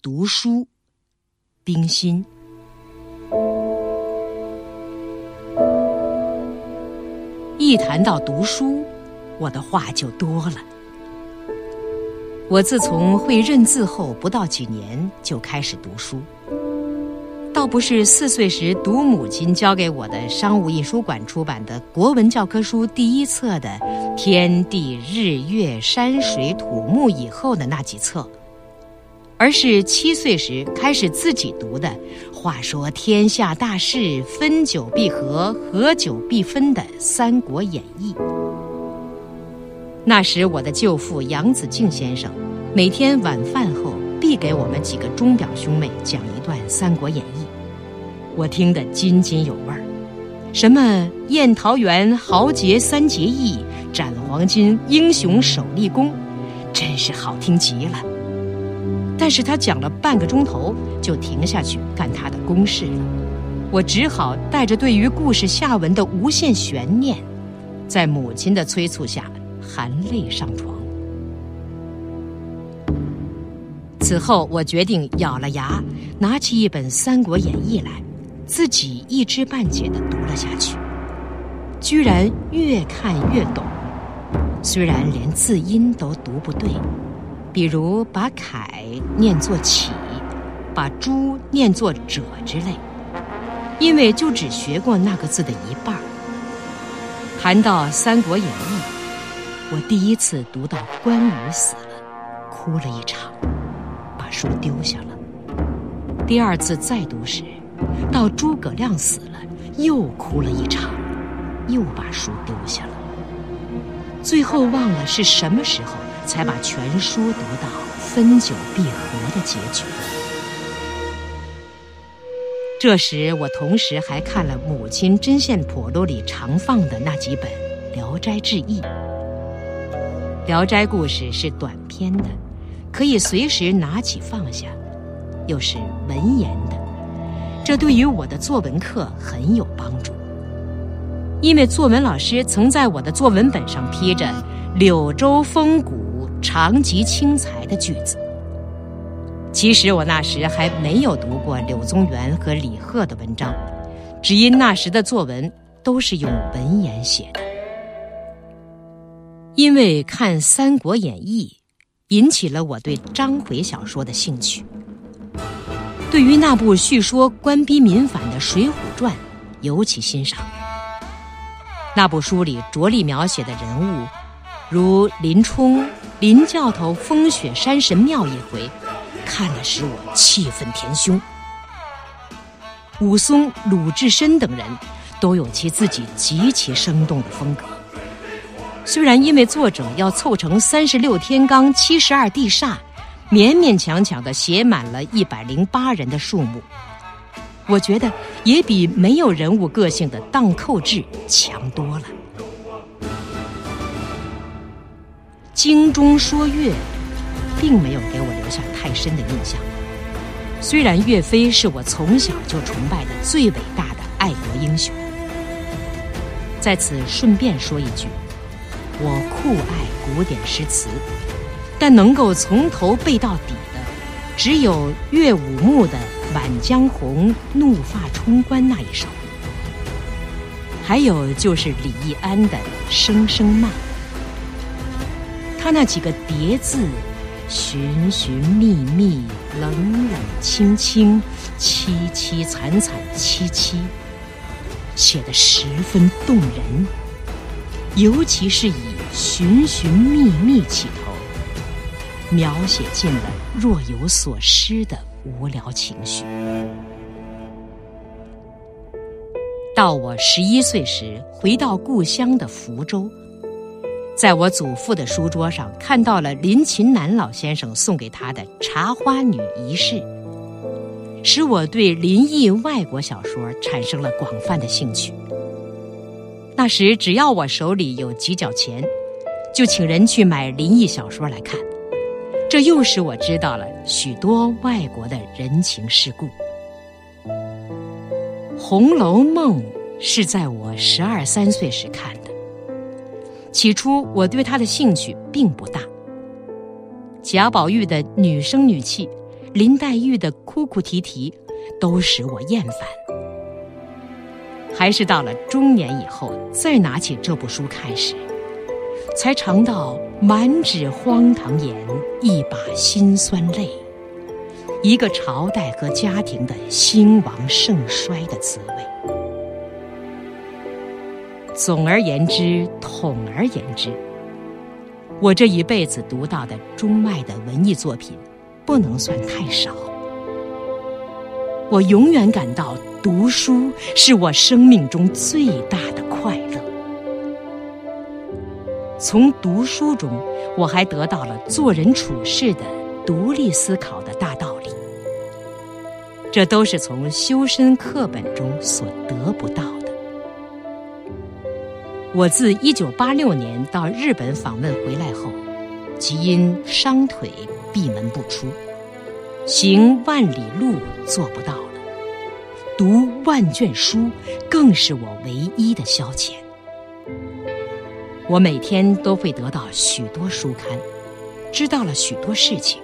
读书，冰心。一谈到读书，我的话就多了。我自从会认字后不到几年，就开始读书。倒不是四岁时读母亲交给我的商务印书馆出版的国文教科书第一册的“天地日月山水土木”以后的那几册，而是七岁时开始自己读的“话说天下大事，分久必合，合久必分”的《三国演义》。那时我的舅父杨子敬先生，每天晚饭后必给我们几个钟表兄妹讲一段《三国演义》。我听得津津有味儿，什么宴桃园豪杰三结义，斩黄金英雄首立功，真是好听极了。但是他讲了半个钟头，就停下去干他的公事了。我只好带着对于故事下文的无限悬念，在母亲的催促下，含泪上床。此后，我决定咬了牙，拿起一本《三国演义》来。自己一知半解的读了下去，居然越看越懂。虽然连字音都读不对，比如把“凯”念作“启”，把“朱”念作“者”之类，因为就只学过那个字的一半儿。谈到《三国演义》，我第一次读到关羽死了，哭了一场，把书丢下了。第二次再读时，到诸葛亮死了，又哭了一场，又把书丢下了。最后忘了是什么时候，才把全书读到分久必合的结局。这时，我同时还看了母亲针线笸箩里常放的那几本《聊斋志异》。《聊斋》故事是短篇的，可以随时拿起放下，又是文言的。这对于我的作文课很有帮助，因为作文老师曾在我的作文本上批着“柳州风骨，长及青才”的句子。其实我那时还没有读过柳宗元和李贺的文章，只因那时的作文都是用文言写的。因为看《三国演义》，引起了我对章回小说的兴趣。对于那部叙说官逼民反的《水浒传》，尤其欣赏。那部书里着力描写的人物，如林冲、林教头风雪山神庙一回，看了使我气愤填胸。武松、鲁智深等人，都有其自己极其生动的风格。虽然因为作者要凑成三十六天罡、七十二地煞。勉勉强强的写满了一百零八人的数目，我觉得也比没有人物个性的荡寇志强多了。京中说岳，并没有给我留下太深的印象。虽然岳飞是我从小就崇拜的最伟大的爱国英雄，在此顺便说一句，我酷爱古典诗词。但能够从头背到底的，只有岳武穆的《满江红·怒发冲冠》那一首，还有就是李易安的《声声慢》。他那几个叠字，寻寻觅觅，冷冷清清，凄凄惨惨戚戚，写得十分动人，尤其是以寻寻觅觅起头。描写尽了若有所失的无聊情绪。到我十一岁时，回到故乡的福州，在我祖父的书桌上看到了林琴南老先生送给他的《茶花女遗事》，使我对林毅外国小说产生了广泛的兴趣。那时，只要我手里有几角钱，就请人去买林毅小说来看。这又使我知道了许多外国的人情世故。《红楼梦》是在我十二三岁时看的，起初我对他的兴趣并不大。贾宝玉的女声女气，林黛玉的哭哭啼啼，都使我厌烦。还是到了中年以后，再拿起这部书看时，才尝到满纸荒唐言，一把辛酸泪，一个朝代和家庭的兴亡盛衰的滋味。总而言之，统而言之，我这一辈子读到的中外的文艺作品，不能算太少。我永远感到读书是我生命中最大的快乐。从读书中，我还得到了做人处事的独立思考的大道理，这都是从修身课本中所得不到。我自一九八六年到日本访问回来后，即因伤腿闭门不出。行万里路做不到了，读万卷书更是我唯一的消遣。我每天都会得到许多书刊，知道了许多事情，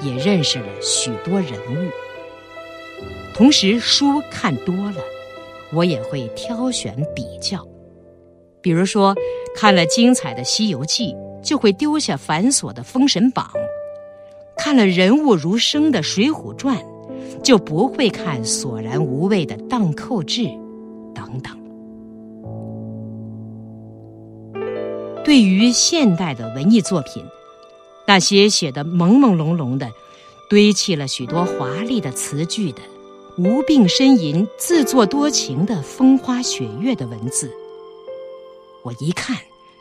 也认识了许多人物。同时，书看多了，我也会挑选比较。比如说，看了精彩的《西游记》，就会丢下繁琐的《封神榜》。看了人物如生的《水浒传》，就不会看索然无味的《荡寇志》等等。对于现代的文艺作品，那些写的朦朦胧胧的，堆砌了许多华丽的词句的，无病呻吟、自作多情的风花雪月的文字，我一看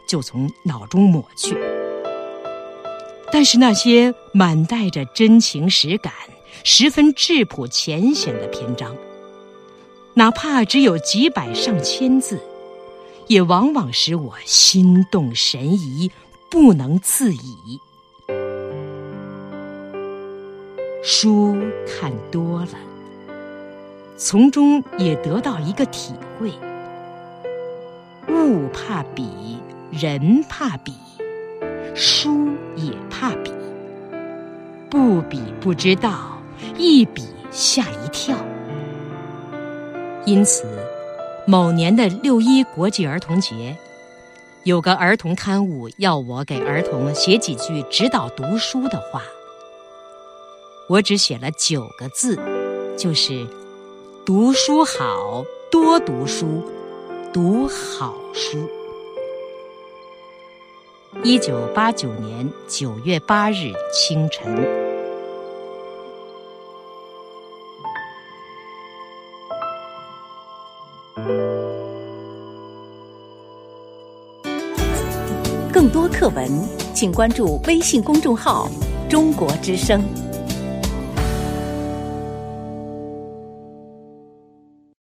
就从脑中抹去。但是那些满带着真情实感、十分质朴浅显的篇章，哪怕只有几百上千字，也往往使我心动神怡，不能自已。书看多了，从中也得到一个体会：物怕比，人怕比。书也怕比，不比不知道，一比吓一跳。因此，某年的六一国际儿童节，有个儿童刊物要我给儿童写几句指导读书的话，我只写了九个字，就是“读书好，多读书，读好书”。一九八九年九月八日清晨，更多课文，请关注微信公众号“中国之声”。